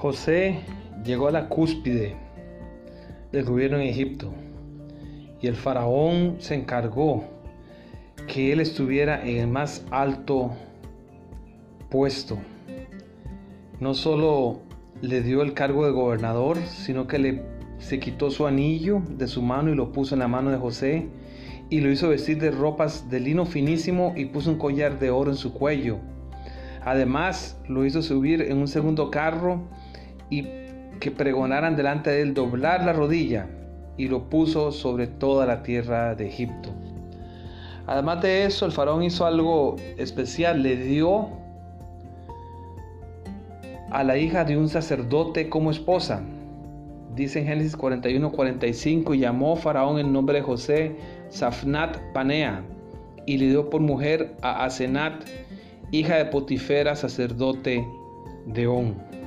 José llegó a la cúspide del gobierno en Egipto y el faraón se encargó que él estuviera en el más alto puesto. No solo le dio el cargo de gobernador, sino que le se quitó su anillo de su mano y lo puso en la mano de José y lo hizo vestir de ropas de lino finísimo y puso un collar de oro en su cuello. Además, lo hizo subir en un segundo carro y que pregonaran delante de él doblar la rodilla y lo puso sobre toda la tierra de Egipto. Además de eso, el faraón hizo algo especial, le dio a la hija de un sacerdote como esposa. Dice en Génesis 41, 45, y llamó Faraón el nombre de José Safnat Panea, y le dio por mujer a Asenat, hija de Potifera, sacerdote de On.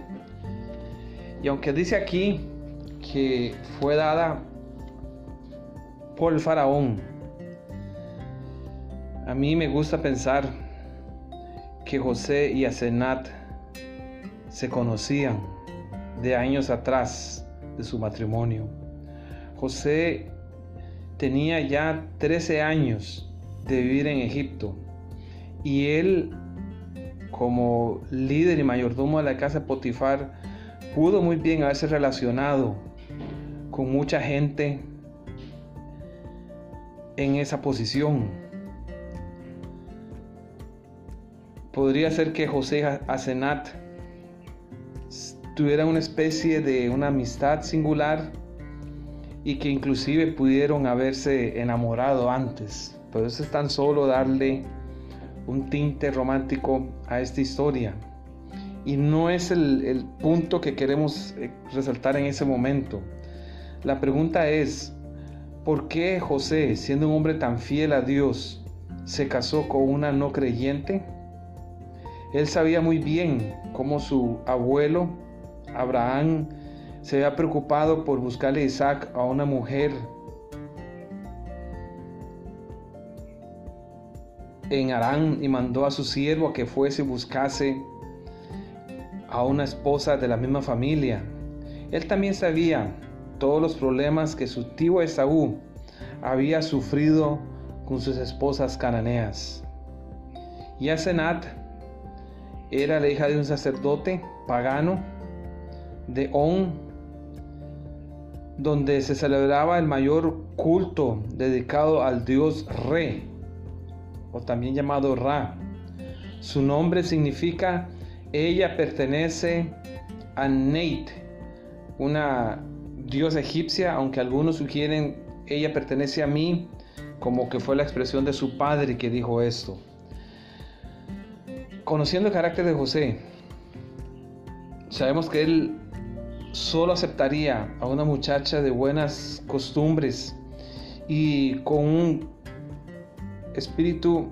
Y aunque dice aquí que fue dada por el faraón, a mí me gusta pensar que José y Asenat se conocían de años atrás de su matrimonio. José tenía ya 13 años de vivir en Egipto y él como líder y mayordomo de la casa de Potifar pudo muy bien haberse relacionado con mucha gente en esa posición. Podría ser que José Asenat tuviera una especie de una amistad singular y que inclusive pudieron haberse enamorado antes. Pero eso es tan solo darle un tinte romántico a esta historia. Y no es el, el punto que queremos eh, resaltar en ese momento. La pregunta es, ¿por qué José, siendo un hombre tan fiel a Dios, se casó con una no creyente? Él sabía muy bien cómo su abuelo, Abraham, se había preocupado por buscarle a Isaac a una mujer en Arán y mandó a su siervo a que fuese y buscase a una esposa de la misma familia. Él también sabía todos los problemas que su tío Esaú había sufrido con sus esposas cananeas. Y Asenat era la hija de un sacerdote pagano de On, donde se celebraba el mayor culto dedicado al dios Re, o también llamado Ra. Su nombre significa ella pertenece a Neit, una diosa egipcia, aunque algunos sugieren ella pertenece a mí, como que fue la expresión de su padre que dijo esto. Conociendo el carácter de José, sabemos que él solo aceptaría a una muchacha de buenas costumbres y con un espíritu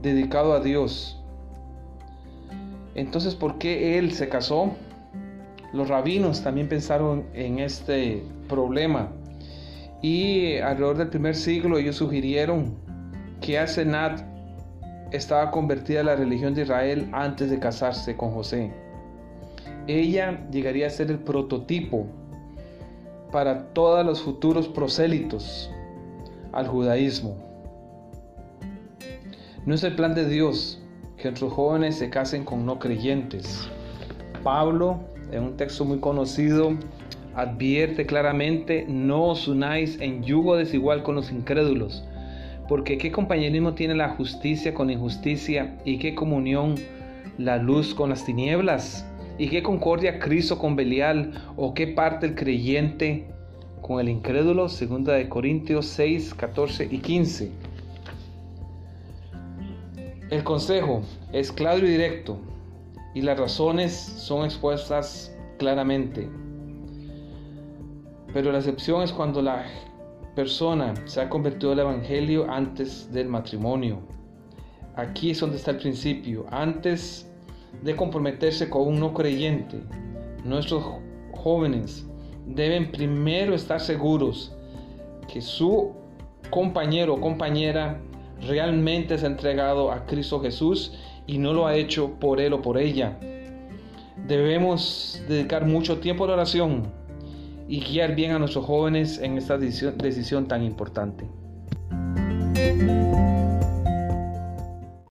dedicado a Dios. Entonces, ¿por qué él se casó? Los rabinos también pensaron en este problema y alrededor del primer siglo ellos sugirieron que Asenat estaba convertida a la religión de Israel antes de casarse con José. Ella llegaría a ser el prototipo para todos los futuros prosélitos al judaísmo. No es el plan de Dios que nuestros jóvenes se casen con no creyentes. Pablo, en un texto muy conocido, advierte claramente, no os unáis en yugo desigual con los incrédulos, porque qué compañerismo tiene la justicia con injusticia y qué comunión la luz con las tinieblas y qué concordia Cristo con Belial o qué parte el creyente con el incrédulo, segunda de Corintios 6, 14 y 15. El consejo es claro y directo y las razones son expuestas claramente. Pero la excepción es cuando la persona se ha convertido al Evangelio antes del matrimonio. Aquí es donde está el principio. Antes de comprometerse con un no creyente, nuestros jóvenes deben primero estar seguros que su compañero o compañera realmente se ha entregado a Cristo Jesús y no lo ha hecho por él o por ella. Debemos dedicar mucho tiempo a la oración y guiar bien a nuestros jóvenes en esta decisión, decisión tan importante.